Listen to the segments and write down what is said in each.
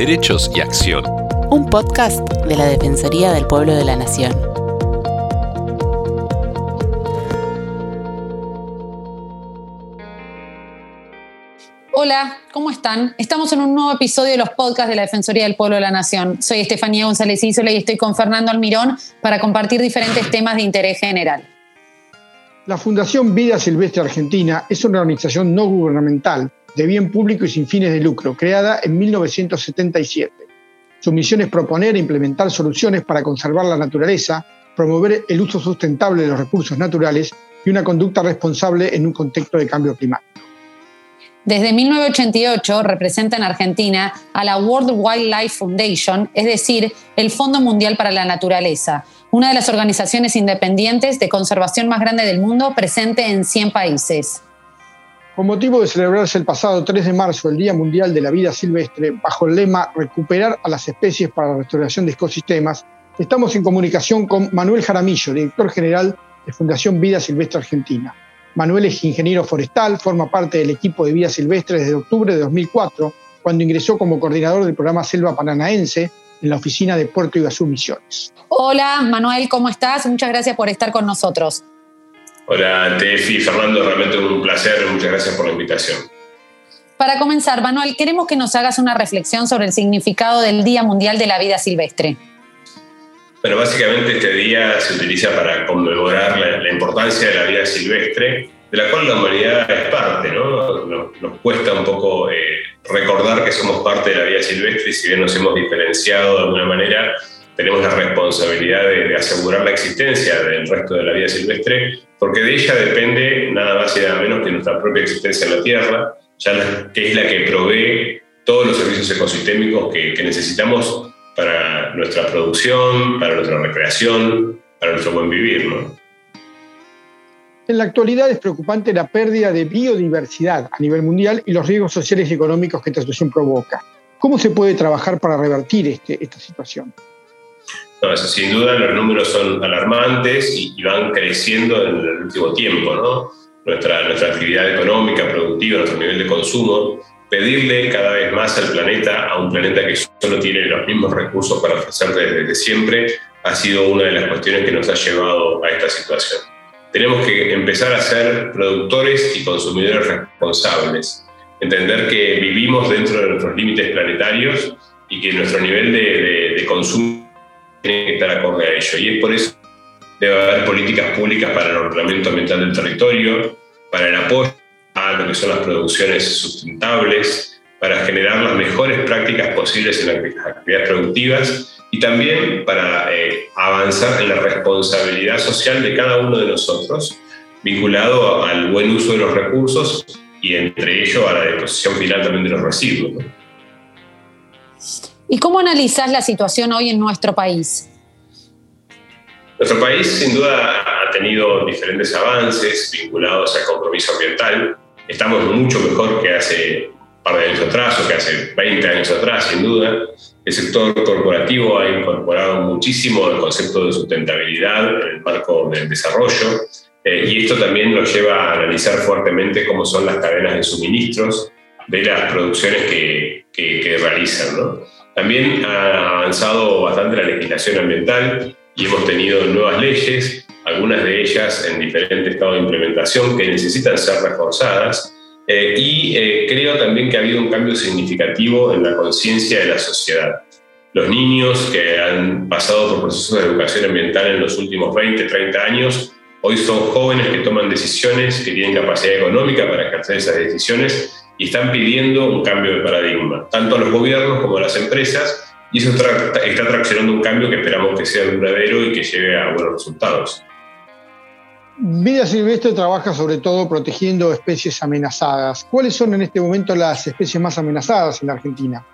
Derechos y Acción. Un podcast de la Defensoría del Pueblo de la Nación. Hola, ¿cómo están? Estamos en un nuevo episodio de los podcasts de la Defensoría del Pueblo de la Nación. Soy Estefanía González Isola y estoy con Fernando Almirón para compartir diferentes temas de interés general. La Fundación Vida Silvestre Argentina es una organización no gubernamental de bien público y sin fines de lucro, creada en 1977. Su misión es proponer e implementar soluciones para conservar la naturaleza, promover el uso sustentable de los recursos naturales y una conducta responsable en un contexto de cambio climático. Desde 1988 representa en Argentina a la World Wildlife Foundation, es decir, el Fondo Mundial para la Naturaleza, una de las organizaciones independientes de conservación más grande del mundo presente en 100 países. Con motivo de celebrarse el pasado 3 de marzo el Día Mundial de la Vida Silvestre, bajo el lema Recuperar a las especies para la restauración de ecosistemas, estamos en comunicación con Manuel Jaramillo, director general de Fundación Vida Silvestre Argentina. Manuel es ingeniero forestal, forma parte del equipo de Vida Silvestre desde octubre de 2004, cuando ingresó como coordinador del programa Selva Paranaense en la oficina de Puerto Iguazú Misiones. Hola, Manuel, ¿cómo estás? Muchas gracias por estar con nosotros. Hola, Tefi, Fernando, realmente un placer, muchas gracias por la invitación. Para comenzar, Manuel, queremos que nos hagas una reflexión sobre el significado del Día Mundial de la Vida Silvestre. Bueno, básicamente este día se utiliza para conmemorar la, importancia de la vida silvestre, de la cual la humanidad es parte, ¿no? Nos, cuesta un poco eh, recordar que somos parte de la vida silvestre y si bien nos hemos diferenciado de alguna manera, tenemos la responsabilidad de, asegurar la existencia del resto de la vida silvestre, porque de ella depende nada más y nada menos que nuestra propia existencia en la Tierra, ya que es la que provee todos los servicios ecosistémicos que, necesitamos para nuestra producción, para nuestra recreación, para nuestro buen vivir. En la actualidad es preocupante la pérdida de biodiversidad a nivel mundial y los riesgos sociales y económicos que esta situación provoca. ¿Cómo se puede trabajar para revertir este, esta situación? Sin duda los números son alarmantes y, van creciendo en el último tiempo, ¿no? Nuestra, nuestra actividad económica, productiva, nuestro nivel de consumo, pedirle cada vez más al planeta, a un planeta que solo tiene los mismos recursos para ofrecer desde siempre, ha sido una de las cuestiones que nos ha llevado a esta situación. Tenemos que empezar a ser productores y consumidores responsables, entender que vivimos dentro de nuestros límites planetarios y que nuestro nivel de, de consumo tiene que estar acorde a ello. Y es por eso que debe haber políticas públicas para el ordenamiento ambiental del territorio, para el apoyo a lo que son las producciones sustentables, para generar las mejores prácticas posibles en las actividades productivas y también para eh, avanzar en la responsabilidad social de cada uno de nosotros, vinculado al buen uso de los recursos y entre ello a la disposición final también de los residuos. ¿Y cómo analizás la situación hoy en nuestro país? Nuestro país sin duda ha tenido diferentes avances vinculados al compromiso ambiental. Estamos mucho mejor que hace un par de años atrás o que hace 20 años atrás, sin duda. El sector corporativo ha incorporado muchísimo el concepto de sustentabilidad en el marco del desarrollo eh, y esto también nos lleva a analizar fuertemente cómo son las cadenas de suministros de las producciones que, que, que realizan. ¿no? También ha avanzado bastante la legislación ambiental y hemos tenido nuevas leyes, algunas de ellas en diferente estado de implementación que necesitan ser reforzadas. Eh, y eh, creo también que ha habido un cambio significativo en la conciencia de la sociedad. Los niños que han pasado por procesos de educación ambiental en los últimos 20, 30 años, hoy son jóvenes que toman decisiones, que tienen capacidad económica para ejercer esas decisiones y están pidiendo un cambio de paradigma, tanto a los gobiernos como a las empresas, y eso está, está traccionando un cambio que esperamos que sea duradero y que lleve a buenos resultados. Vida Silvestre trabaja sobre todo protegiendo especies amenazadas. ¿Cuáles son en este momento las especies más amenazadas en la Argentina?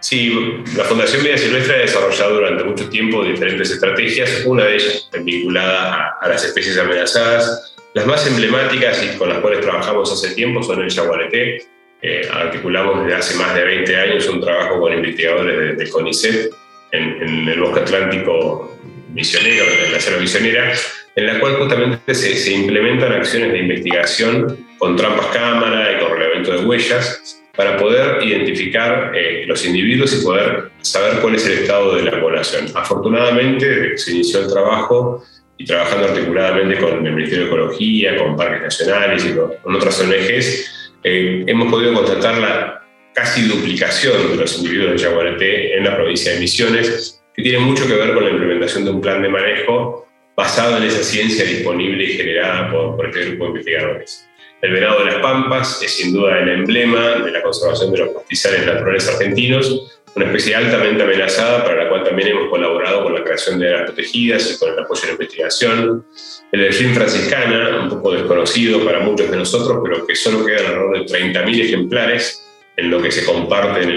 Sí, la Fundación Vida Silvestre ha desarrollado durante mucho tiempo diferentes estrategias, una de ellas vinculada a, a las especies amenazadas, las más emblemáticas y con las cuales trabajamos hace tiempo son el yaguareté. Eh, articulamos desde hace más de 20 años un trabajo con investigadores de, CONICET en, el bosque atlántico misionero, en la selva misionera, en la cual justamente se, se implementan acciones de investigación con trampas cámara y con relevamiento de huellas para poder identificar eh, los individuos y poder saber cuál es el estado de la población. Afortunadamente, se inició el trabajo y trabajando articuladamente con el Ministerio de Ecología, con parques nacionales y con, otras ONGs, eh, hemos podido constatar la casi duplicación de los individuos de Yaguareté en la provincia de Misiones, que tiene mucho que ver con la implementación de un plan de manejo basado en esa ciencia disponible y generada por, por este grupo de investigadores. El venado de las pampas es sin duda el emblema de la conservación de los pastizales naturales argentinos, una especie altamente amenazada para la cual también hemos colaborado con la creación de áreas protegidas y con el apoyo a la investigación. El delfín franciscana, un poco desconocido para muchos de nosotros, pero que solo quedan alrededor de 30.000 ejemplares en lo que se comparte en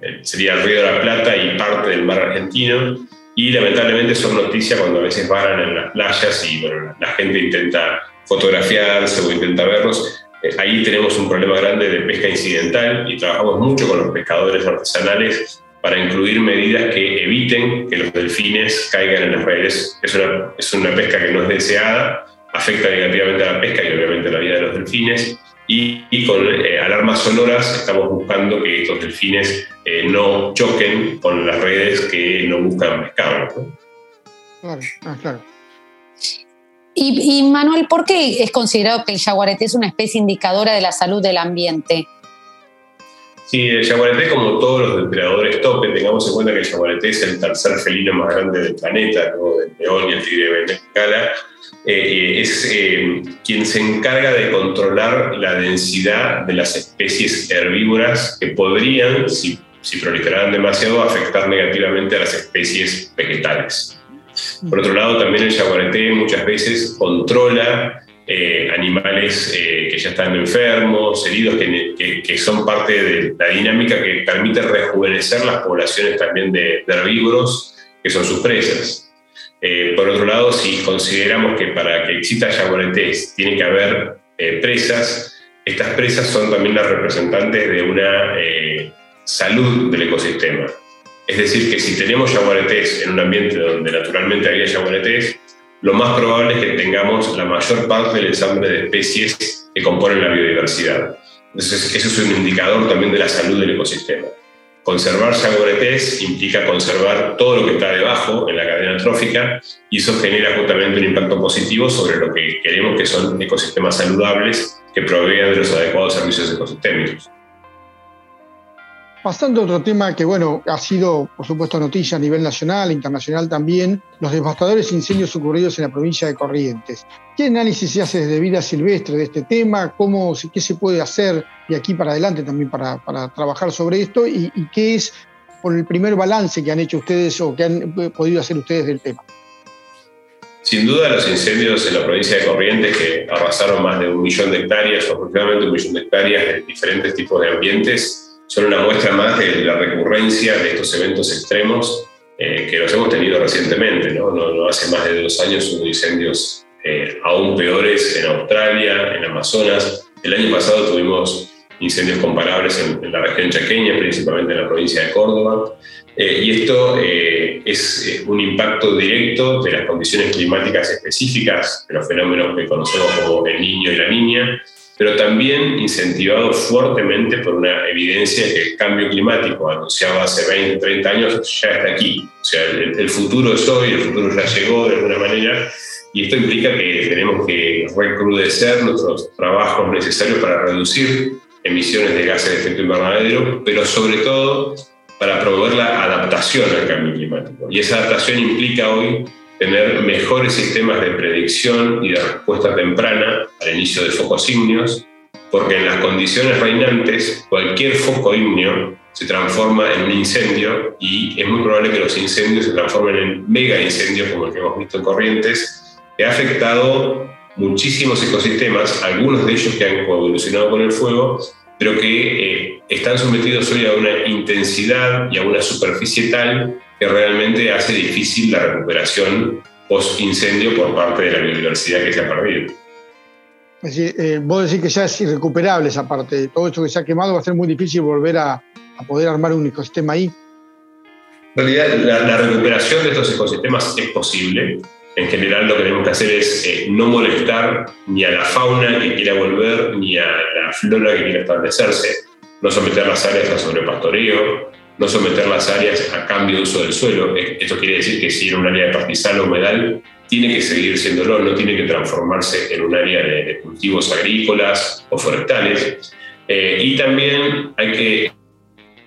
el, sería el Río de la Plata y parte del mar argentino. Y lamentablemente son noticias cuando a veces varan en las playas y bueno, la gente intenta fotografiarse o intenta verlos. Eh, ahí tenemos un problema grande de pesca incidental y trabajamos mucho con los pescadores artesanales para incluir medidas que eviten que los delfines caigan en las redes. Es una, es una pesca que no es deseada, afecta negativamente a la pesca y obviamente a la vida de los delfines. Y, con eh, alarmas sonoras estamos buscando que estos delfines eh, no choquen con las redes que no buscan pescar. Claro, ah, claro. Y, Manuel, ¿por qué es considerado que el yaguareté es una especie indicadora de la salud del ambiente? Sí, el yaguareté, como todos los depredadores tope, tengamos en cuenta que el yaguareté es el tercer felino más grande del planeta, luego del león y el tigre de Bengala, eh, es eh, quien se encarga de controlar la densidad de las especies herbívoras que podrían, si, si proliferaran demasiado, afectar negativamente a las especies vegetales. Por otro lado, también el yaguareté muchas veces controla eh, animales eh, que ya están enfermos, heridos, que, son parte de la dinámica que permite rejuvenecer las poblaciones también de, herbívoros, que son sus presas. Eh, por otro lado, si consideramos que para que exista yaguaretés tiene que haber presas, estas presas son también las representantes de una salud del ecosistema. Es decir, que si tenemos yaguaretés en un ambiente donde naturalmente había yaguaretés, lo más probable es que tengamos la mayor parte del ensamble de especies que componen la biodiversidad. Entonces, eso es un indicador también de la salud del ecosistema. Conservar yaguaretés implica conservar todo lo que está debajo en la cadena trófica y eso genera justamente un impacto positivo sobre lo que queremos que son ecosistemas saludables que provean de los adecuados servicios ecosistémicos. Pasando a otro tema que, bueno, ha sido, por supuesto, noticia a nivel nacional internacional también, los devastadores incendios ocurridos en la provincia de Corrientes. ¿Qué análisis se hace desde vida silvestre de este tema? ¿Cómo, ¿Qué se puede hacer de aquí para adelante también para, trabajar sobre esto? ¿Y, qué es por el primer balance que han hecho ustedes o que han podido hacer ustedes del tema? Sin duda, los incendios en la provincia de Corrientes, que arrasaron más de un millón de hectáreas, aproximadamente un millón de hectáreas de diferentes tipos de ambientes, son una muestra más de la recurrencia de estos eventos extremos eh, que los hemos tenido recientemente. ¿no? No, hace más de dos años hubo incendios eh, aún peores en Australia, en Amazonas. El año pasado tuvimos incendios comparables en, la región chaqueña, principalmente en la provincia de Córdoba. Eh, y esto es un impacto directo de las condiciones climáticas específicas, de los fenómenos que conocemos como el niño y la niña, pero también incentivado fuertemente por una evidencia que el cambio climático anunciado hace 20, 30 años ya está aquí. O sea, el, futuro es hoy, el futuro ya llegó de alguna manera, y esto implica que tenemos que recrudecer nuestros trabajos necesarios para reducir emisiones de gases de efecto invernadero, pero sobre todo para promover la adaptación al cambio climático. Y esa adaptación implica hoy tener mejores sistemas de predicción y de respuesta temprana al inicio de focos ígneos, porque en las condiciones reinantes cualquier foco ígneo se transforma en un incendio y es muy probable que los incendios se transformen en mega incendios como el que hemos visto en Corrientes, que ha afectado muchísimos ecosistemas, algunos de ellos que han evolucionado con el fuego, pero que eh, están sometidos hoy a una intensidad y a una superficie tal que realmente hace difícil la recuperación post-incendio por parte de la biodiversidad que se ha perdido. Es decir, eh, vos decís que ya es irrecuperable esa parte. Todo esto que se ha quemado va a ser muy difícil volver a, poder armar un ecosistema ahí. En realidad, la, recuperación de estos ecosistemas es posible. En general, lo que tenemos que hacer es eh, no molestar ni a la fauna que quiera volver, ni a la flora que quiera establecerse. no someter las áreas a sobrepastoreo, no someter las áreas a cambio de uso del suelo. Esto quiere decir que si era un área de pastizal o humedal, tiene que seguir siéndolo, no tiene que transformarse en un área de, cultivos agrícolas o forestales. Eh, y también hay que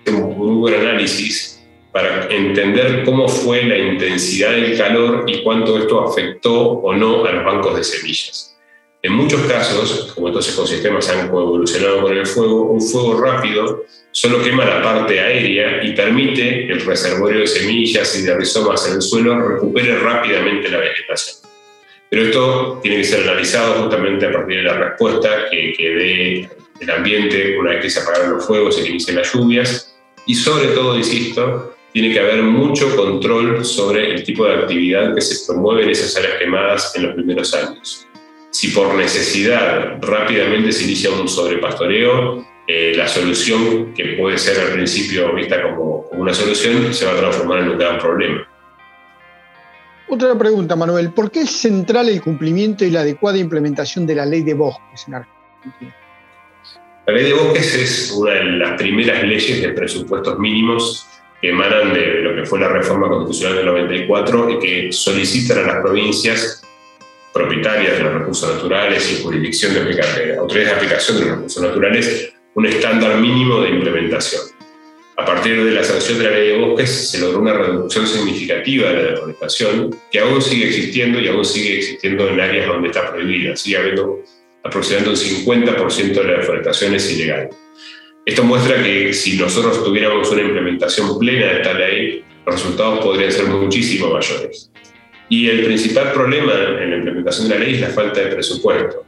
hacer un buen análisis para entender cómo fue la intensidad del calor y cuánto esto afectó o no a los bancos de semillas. En muchos casos, como estos ecosistemas han evolucionado con el fuego, un fuego rápido solo quema la parte aérea y permite que el reservorio de semillas y de rizomas en el suelo recupere rápidamente la vegetación. Pero esto tiene que ser analizado justamente a partir de la respuesta que, que dé el ambiente una vez que se apagaron los fuegos y que inician las lluvias. Y sobre todo, insisto, tiene que haber mucho control sobre el tipo de actividad que se promueve en esas áreas quemadas en los primeros años si por necesidad rápidamente se inicia un sobrepastoreo, eh, la solución que puede ser al principio vista como, una solución se va a transformar en un gran problema. Otra pregunta, Manuel. ¿Por qué es central el cumplimiento y la adecuada implementación de la ley de bosques en Argentina? La ley de bosques es una de las primeras leyes de presupuestos mínimos que emanan de lo que fue la reforma constitucional del 94 y que solicitan a las provincias propietarias de los recursos naturales y jurisdicción de autoridades de aplicación de los recursos naturales un estándar mínimo de implementación. A partir de la sanción de la ley de bosques se logró una reducción significativa de la deforestación que aún sigue existiendo y aún sigue existiendo en áreas donde está prohibida. Sigue habiendo aproximadamente un 50% de la deforestación es ilegal. Esto muestra que si nosotros tuviéramos una implementación plena de esta ley, los resultados podrían ser muchísimo mayores. Y el principal problema en la implementación de la ley es la falta de presupuesto.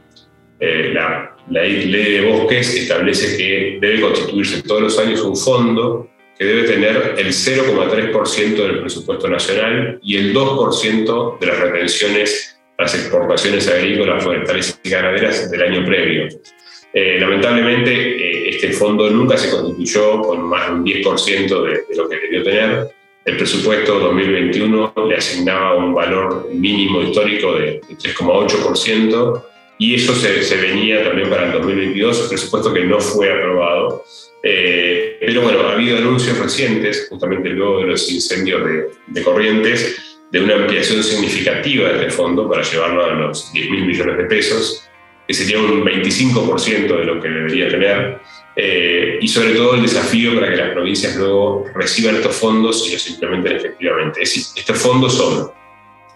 Eh, la, ley, de bosques establece que debe constituirse todos los años un fondo que debe tener el 0,3% del presupuesto nacional y el 2% de las retenciones a las exportaciones agrícolas, forestales y ganaderas del año previo. Eh, lamentablemente, eh, este fondo nunca se constituyó con más de un 10% de, de lo que debió tener el presupuesto 2021 le asignaba un valor mínimo histórico de 3,8% y eso se, venía también para el 2022, un presupuesto que no fue aprobado. Eh, pero bueno, ha habido anuncios recientes, justamente luego de los incendios de, de Corrientes, de una ampliación significativa de este fondo para llevarlo a los 10 mil millones de pesos, que sería un 25% de lo que debería tener. Eh, y sobre todo el desafío para que las provincias luego reciban estos fondos y los implementen efectivamente. Es decir, estos fondos son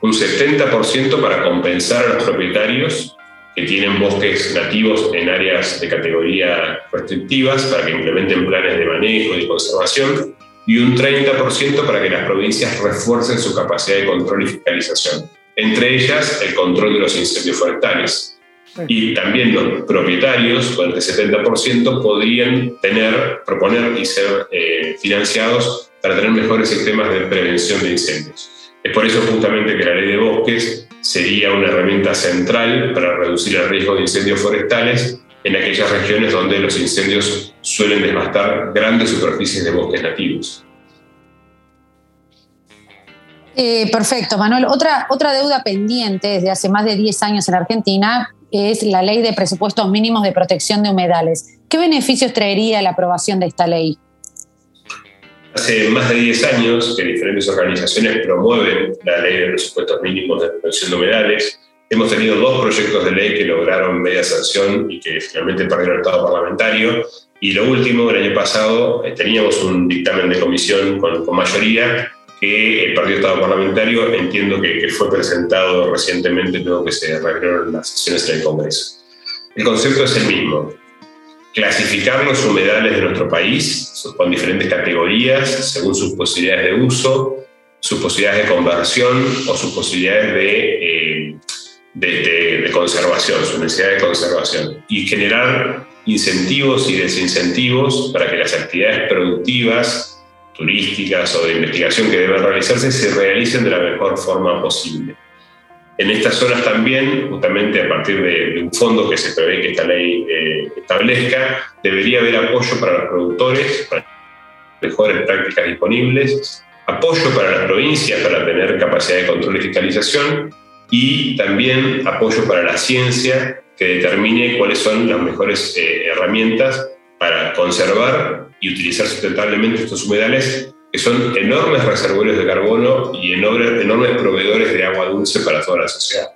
un 70% para compensar a los propietarios que tienen bosques nativos en áreas de categoría restrictivas para que implementen planes de manejo y conservación y un 30% para que las provincias refuercen su capacidad de control y fiscalización, entre ellas el control de los incendios forestales. Y también los propietarios, con el 70%, podrían tener, proponer y ser eh, financiados para tener mejores sistemas de prevención de incendios. Es por eso justamente que la ley de bosques sería una herramienta central para reducir el riesgo de incendios forestales en aquellas regiones donde los incendios suelen devastar grandes superficies de bosques nativos. Eh, perfecto, Manuel. Otra, otra deuda pendiente desde hace más de 10 años en Argentina es la ley de presupuestos mínimos de protección de humedales. ¿Qué beneficios traería la aprobación de esta ley? Hace más de 10 años que diferentes organizaciones promueven la ley de presupuestos mínimos de protección de humedales. Hemos tenido dos proyectos de ley que lograron media sanción y que finalmente perdieron el Estado parlamentario. Y lo último, el año pasado, eh, teníamos un dictamen de comisión con, con mayoría que el Partido Estado Parlamentario entiendo que, fue presentado recientemente luego que se reabrieron las sesiones del Congreso. El concepto es el mismo. Clasificar los humedales de nuestro país con diferentes categorías según sus posibilidades de uso, sus posibilidades de conversión o sus posibilidades de, eh, de, de conservación, su necesidad de conservación. Y generar incentivos y desincentivos para que las actividades productivas turísticas o de investigación que deben realizarse se realicen de la mejor forma posible. En estas zonas también, justamente a partir de, un fondo que se prevé que esta ley eh, establezca, debería haber apoyo para los productores, para mejores prácticas disponibles, apoyo para las provincias para tener capacidad de control y fiscalización y también apoyo para la ciencia que determine cuáles son las mejores eh, herramientas para conservar y utilizar sustentablemente estos humedales que son enormes reservorios de carbono y enormes, proveedores de agua dulce para toda la sociedad.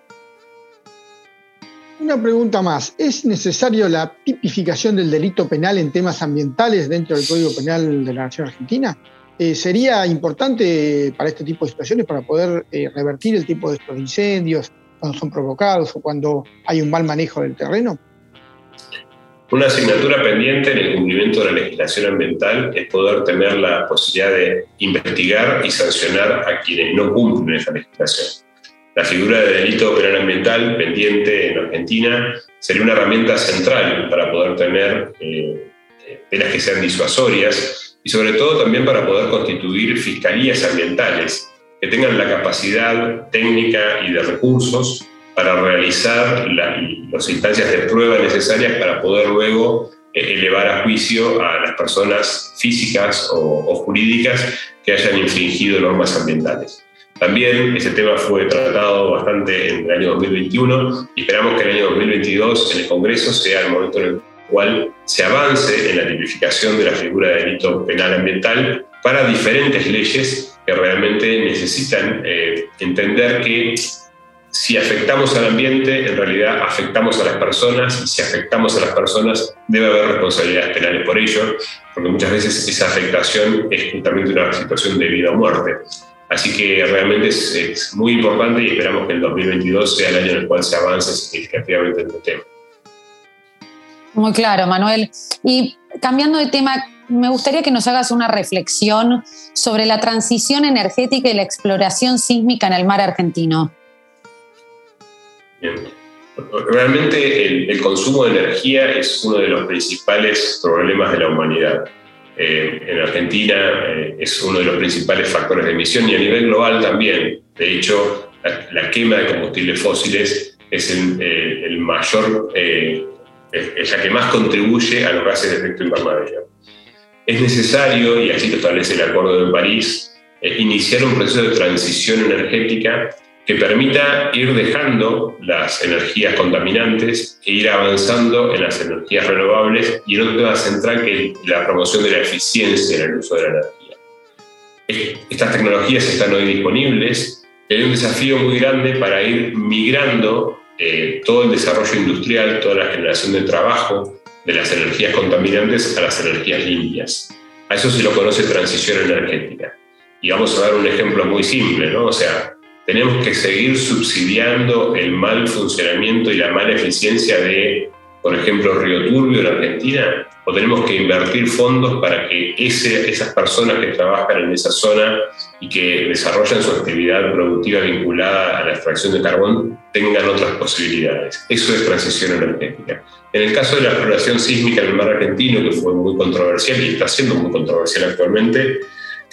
Una pregunta más. ¿Es necesario la tipificación del delito penal en temas ambientales dentro del Código Penal de la Nación Argentina? Eh, ¿Sería importante para este tipo de situaciones, para poder eh, revertir el tipo de estos incendios cuando son provocados o cuando hay un mal manejo del terreno? Una asignatura pendiente en el cumplimiento de la legislación ambiental es poder tener la posibilidad de investigar y sancionar a quienes no cumplen esa legislación. La figura de delito penal ambiental pendiente en Argentina sería una herramienta central para poder tener eh, penas que sean disuasorias y sobre todo también para poder constituir fiscalías ambientales que tengan la capacidad técnica y de recursos para realizar las instancias de prueba necesarias para poder luego eh, elevar a juicio a las personas físicas o, o jurídicas que hayan infringido normas ambientales. También ese tema fue tratado bastante en el año 2021 y esperamos que el año 2022 en el Congreso sea el momento en el cual se avance en la tipificación de la figura de delito penal ambiental para diferentes leyes que realmente necesitan eh, entender que si afectamos al ambiente, en realidad afectamos a las personas, y si afectamos a las personas, debe haber responsabilidades penales por ello, porque muchas veces esa afectación es justamente una situación de vida o muerte. Así que realmente es, muy importante y esperamos que el 2022 sea el año en el cual se avance significativamente en este tema. Muy claro, Manuel. Y cambiando de tema, me gustaría que nos hagas una reflexión sobre la transición energética y la exploración sísmica en el mar argentino. Realmente el consumo de energía es uno de los principales problemas de la humanidad eh, en Argentina eh, es uno de los principales factores de emisión y a nivel global también. De hecho, la, quema de combustibles fósiles es el, eh, mayor, es la que más contribuye a los gases de efecto invernadero. Es necesario, y así lo establece el Acuerdo de París, iniciar un proceso de transición energética que permita ir dejando las energías contaminantes e ir avanzando en las energías renovables y en otro tema central que es la promoción de la eficiencia en el uso de la energía. Estas tecnologías están hoy disponibles hay un desafío muy grande para ir migrando eh, todo el desarrollo industrial, toda la generación de trabajo de las energías contaminantes a las energías limpias. A eso se lo conoce transición energética. Y vamos a dar un ejemplo muy simple, ¿no? O sea, tenemos que seguir subsidiando el mal funcionamiento y la mala eficiencia de, por ejemplo, Río Turbio en Argentina? ¿O tenemos que invertir fondos para que ese, esas personas que trabajan en esa zona y que desarrollan su actividad productiva vinculada a la extracción de carbón tengan otras posibilidades? Eso es transición energética. En el caso de la exploración sísmica en el mar argentino, que fue muy controversial y está siendo muy controversial actualmente,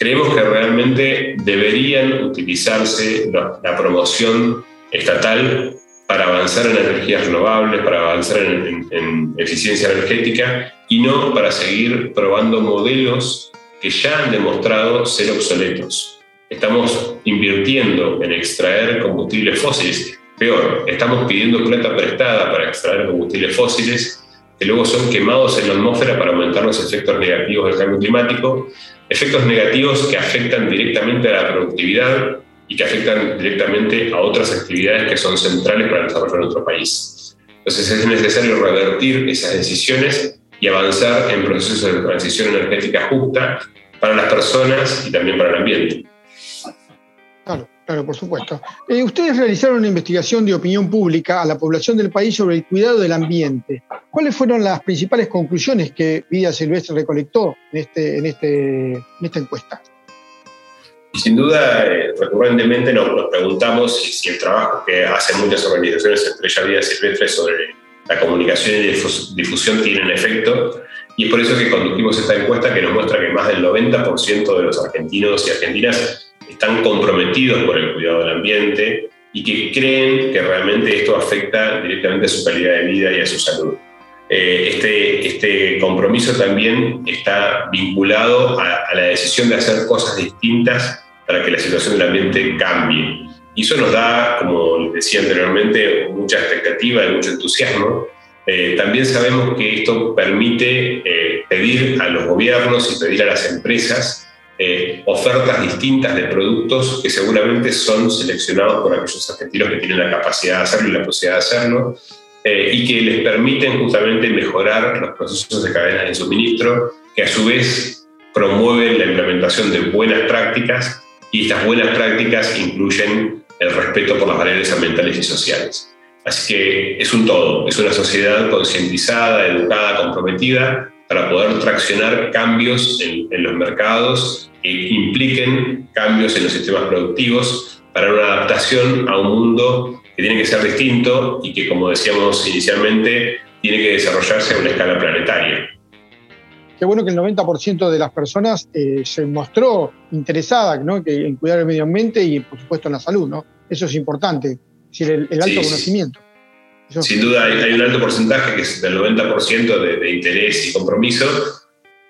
creemos que realmente deberían utilizarse la, promoción estatal para avanzar en energías renovables, para avanzar en, eficiencia energética y no para seguir probando modelos que ya han demostrado ser obsoletos. Estamos invirtiendo en extraer combustibles fósiles. Peor, estamos pidiendo plata prestada para extraer combustibles fósiles que luego son quemados en la atmósfera para aumentar los efectos negativos del cambio climático efectos negativos que afectan directamente a la productividad y que afectan directamente a otras actividades que son centrales para el desarrollo de nuestro país. Entonces es necesario revertir esas decisiones y avanzar en procesos de transición energética justa para las personas y también para el ambiente. Claro. Claro, por supuesto. Eh, ustedes realizaron una investigación de opinión pública a la población del país sobre el cuidado del ambiente. ¿Cuáles fueron las principales conclusiones que Vida Silvestre recolectó en, este, en, este, esta encuesta? Sin duda, eh, recurrentemente nos, preguntamos si, el trabajo que hacen muchas organizaciones, entre ellas Vida Silvestre, sobre la comunicación y difusión tienen efecto. Y es por eso que conducimos esta encuesta que nos muestra que más del 90% de los argentinos y argentinas están comprometidos por el cuidado del ambiente y que creen que realmente esto afecta directamente a su calidad de vida y a su salud. Eh, este, este compromiso también está vinculado a, la decisión de hacer cosas distintas para que la situación del ambiente cambie. Y eso nos da, como les decía anteriormente, mucha expectativa y mucho entusiasmo eh, también sabemos que esto permite eh, pedir a los gobiernos y pedir a las empresas eh, ofertas distintas de productos que seguramente son seleccionados por aquellos argentinos que tienen la capacidad de hacerlo y la posibilidad de hacerlo, y que les permiten justamente mejorar los procesos de cadena de suministro, que a su vez promueven la implementación de buenas prácticas, y estas buenas prácticas incluyen el respeto por las valores ambientales y sociales. Así que es un todo, es una sociedad concientizada, educada, comprometida para poder traccionar cambios en, los mercados que impliquen cambios en los sistemas productivos para una adaptación a un mundo que tiene que ser distinto y que, como decíamos inicialmente, tiene que desarrollarse a una escala planetaria. Qué bueno que el 90% de las personas eh, se mostró interesada ¿no? en cuidar el medio ambiente y, por supuesto, en la salud. ¿no? Eso es importante el, alto conocimiento. Sin duda hay, un alto porcentaje que es del 90% de, interés y compromiso.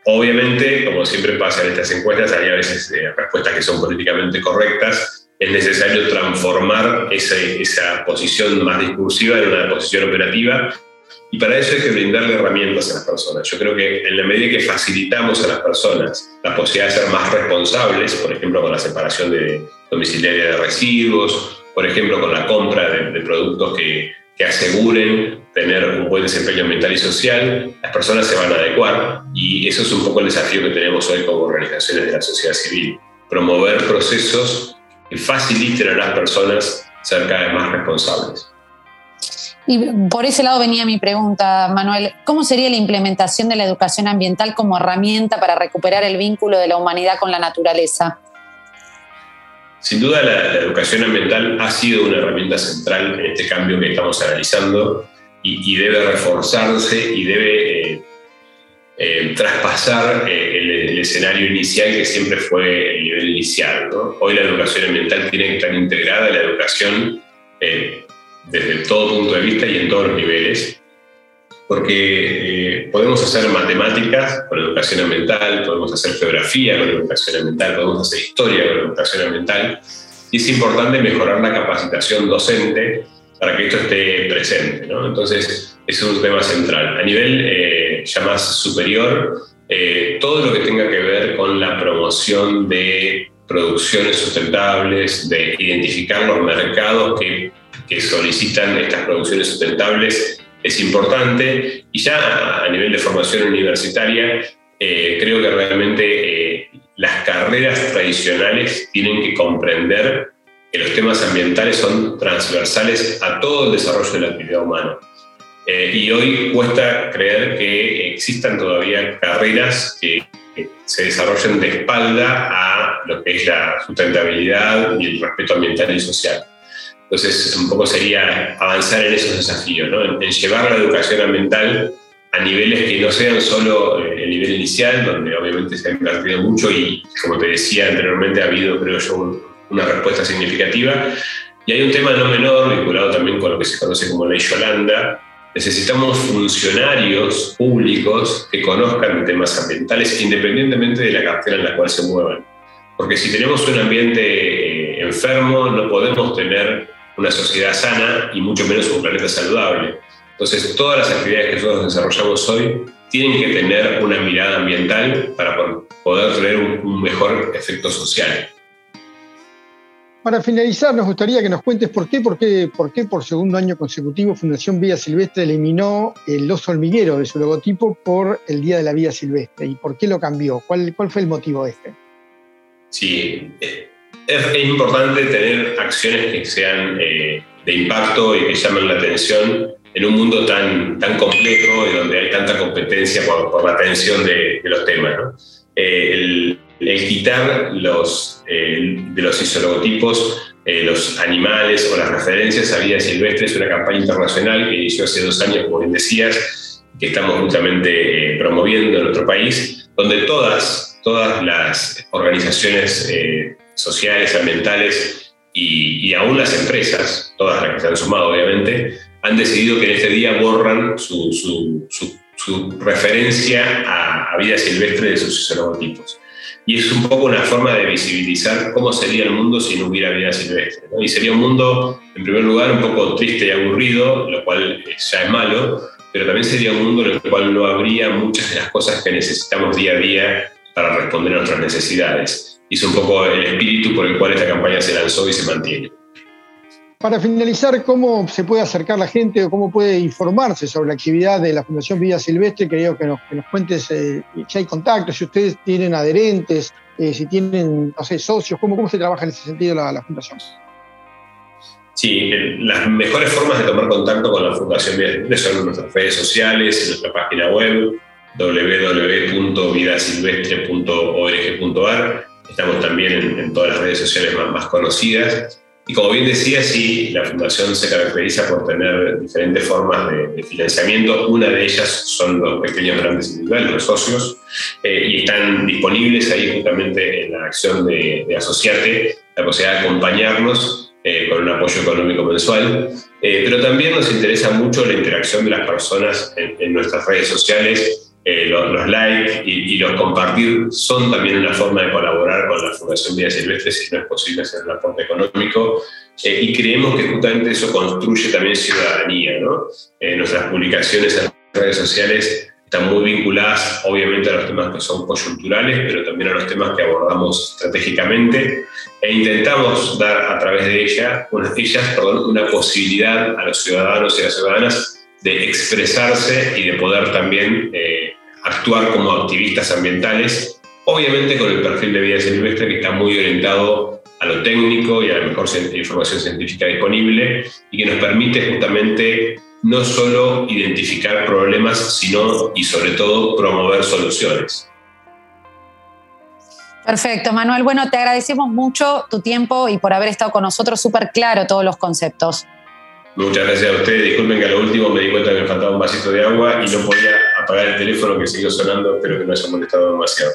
Obviamente, como siempre pasa en estas encuestas, hay a veces eh, respuestas que son políticamente correctas. Es necesario transformar esa, esa posición más discursiva en una posición operativa y para eso hay que brindarle herramientas a las personas. Yo creo que en la medida que facilitamos a las personas la posibilidad de ser más responsables, por ejemplo, con la separación de domiciliaria de residuos por ejemplo, con la compra de, productos que, aseguren tener un buen desempeño ambiental y social, las personas se van a adecuar y eso es un poco el desafío que tenemos hoy como organizaciones de la sociedad civil, promover procesos que faciliten a las personas ser cada vez más responsables. Y por ese lado venía mi pregunta, Manuel. ¿Cómo sería la implementación de la educación ambiental como herramienta para recuperar el vínculo de la humanidad con la naturaleza? Sin duda la, educación ambiental ha sido una herramienta central en este cambio que estamos analizando y, debe reforzarse y debe eh, eh, traspasar eh, el, escenario inicial que siempre fue el nivel inicial. Hoy la educación ambiental tiene que estar integrada en la educación desde todo punto de vista y en todos los niveles porque eh, podemos hacer matemáticas con educación ambiental, podemos hacer geografía con educación ambiental, podemos hacer historia con educación ambiental, y es importante mejorar la capacitación docente para que esto esté presente. Entonces, es un tema central. A nivel eh, ya más superior, eh, todo lo que tenga que ver con la promoción de producciones sustentables, de identificar los mercados que, solicitan estas producciones sustentables es importante y ya a nivel de formación universitaria eh, creo que realmente las carreras tradicionales tienen que comprender que los temas ambientales son transversales a todo el desarrollo de la actividad humana. Eh, y hoy cuesta creer que existan todavía carreras que, que se desarrollen de espalda a lo que es la sustentabilidad y el respeto ambiental y social. Entonces, un poco sería avanzar en esos desafíos, ¿no? en, llevar la educación ambiental a niveles que no sean solo eh, el nivel inicial, donde obviamente se ha invertido mucho y, como te decía anteriormente, ha habido, creo yo, una respuesta significativa. Y hay un tema no menor, vinculado también con lo que se conoce como ley Yolanda. Necesitamos funcionarios públicos que conozcan temas ambientales independientemente de la cartera en la cual se muevan. Porque si tenemos un ambiente eh, enfermo, no podemos tener una sociedad sana y mucho menos un planeta saludable. Entonces, todas las actividades que nosotros desarrollamos hoy tienen que tener una mirada ambiental para poder tener un, mejor efecto social. Para finalizar, nos gustaría que nos cuentes por qué, por qué, por qué por segundo año consecutivo Fundación Vida Silvestre eliminó el oso hormiguero de su logotipo por el Día de la Vida Silvestre y por qué lo cambió. ¿Cuál, fue el motivo este? Sí, eh, es, importante tener acciones que sean eh, de impacto y que llamen la atención en un mundo tan, tan complejo y donde hay tanta competencia por, la atención de, los temas. Eh, el, quitar los, eh, de los isologotipos los animales o las referencias a vida silvestre es una campaña internacional que inició hace dos años, como bien decías, que estamos justamente promoviendo en nuestro país, donde todas, todas las organizaciones sociales, ambientales y, aún las empresas, todas las que se han sumado obviamente, han decidido que en este día borran su, referencia a, vida silvestre de sus logotipos. Y es un poco una forma de visibilizar cómo sería el mundo si no hubiera vida silvestre. Y sería un mundo, en primer lugar, un poco triste y aburrido, lo cual ya es malo, pero también sería un mundo en el cual no habría muchas de las cosas que necesitamos día a día para responder a nuestras necesidades. Y es un poco el espíritu por el cual esta campaña se lanzó y se mantiene. Para finalizar, ¿cómo se puede acercar la gente o cómo puede informarse sobre la actividad de la Fundación Vida Silvestre? Quería que nos, que nos cuentes eh, si hay contactos, si ustedes tienen adherentes, eh, si tienen, socios, ¿cómo, cómo se trabaja en ese sentido la, la Fundación? Sí, las mejores formas de tomar contacto con la Fundación Vida Silvestre son nuestras redes sociales, en nuestra página web www.vidasilvestre.org.ar. Estamos también en, todas las redes sociales más conocidas y como bien decía, sí, la fundación se caracteriza por tener diferentes formas de, de financiamiento. Una de ellas son los pequeños grandes individuales, los socios, eh, y están disponibles ahí justamente en la acción de, de Asociate, la posibilidad de acompañarnos eh, con un apoyo económico mensual. Eh, pero también nos interesa mucho la interacción de las personas en, en nuestras redes sociales eh, los, los, likes y, y, los compartir son también una forma de colaborar con la Fundación Vida Silvestre si no es posible hacer un aporte económico. Eh, y creemos que justamente eso construye también ciudadanía. ¿no? Eh, nuestras publicaciones en redes sociales están muy vinculadas obviamente a los temas que son coyunturales, pero también a los temas que abordamos estratégicamente e intentamos dar a través de ella, una, ellas perdón, una posibilidad a los ciudadanos y a las ciudadanas de expresarse y de poder también eh, actuar como activistas ambientales, obviamente con el perfil de vida silvestre que está muy orientado a lo técnico y a la mejor información científica disponible y que nos permite justamente no solo identificar problemas, sino y sobre todo promover soluciones. Perfecto, Manuel. Bueno, te agradecemos mucho tu tiempo y por haber estado con nosotros súper claro todos los conceptos. Muchas gracias a ustedes. Disculpen que a lo último me di cuenta que me faltaba un vasito de agua y no podía apagar el teléfono que siguió sonando. Espero que no haya molestado demasiado.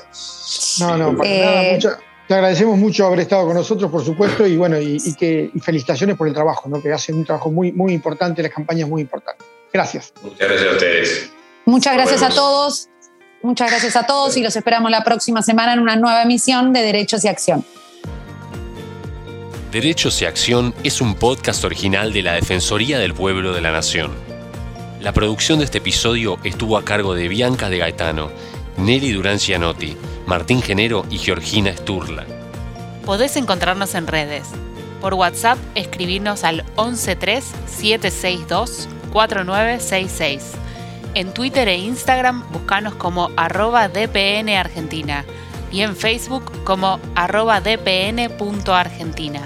No, no, para eh... nada. Mucho, te agradecemos mucho haber estado con nosotros, por supuesto, y bueno, y, y que y felicitaciones por el trabajo, ¿no? que hacen un trabajo muy, muy importante, las campañas muy importantes. Gracias. Muchas gracias a ustedes. Muchas gracias a todos. Muchas gracias a todos y los esperamos la próxima semana en una nueva emisión de Derechos y Acción. Derechos y Acción es un podcast original de la Defensoría del Pueblo de la Nación. La producción de este episodio estuvo a cargo de Bianca de Gaetano, Nelly Durán Cianotti, Martín Genero y Georgina Sturla. Podés encontrarnos en redes. Por WhatsApp, escribirnos al 113-762-4966. En Twitter e Instagram, buscanos como arroba DPN Argentina y en Facebook como arroba dpn.argentina.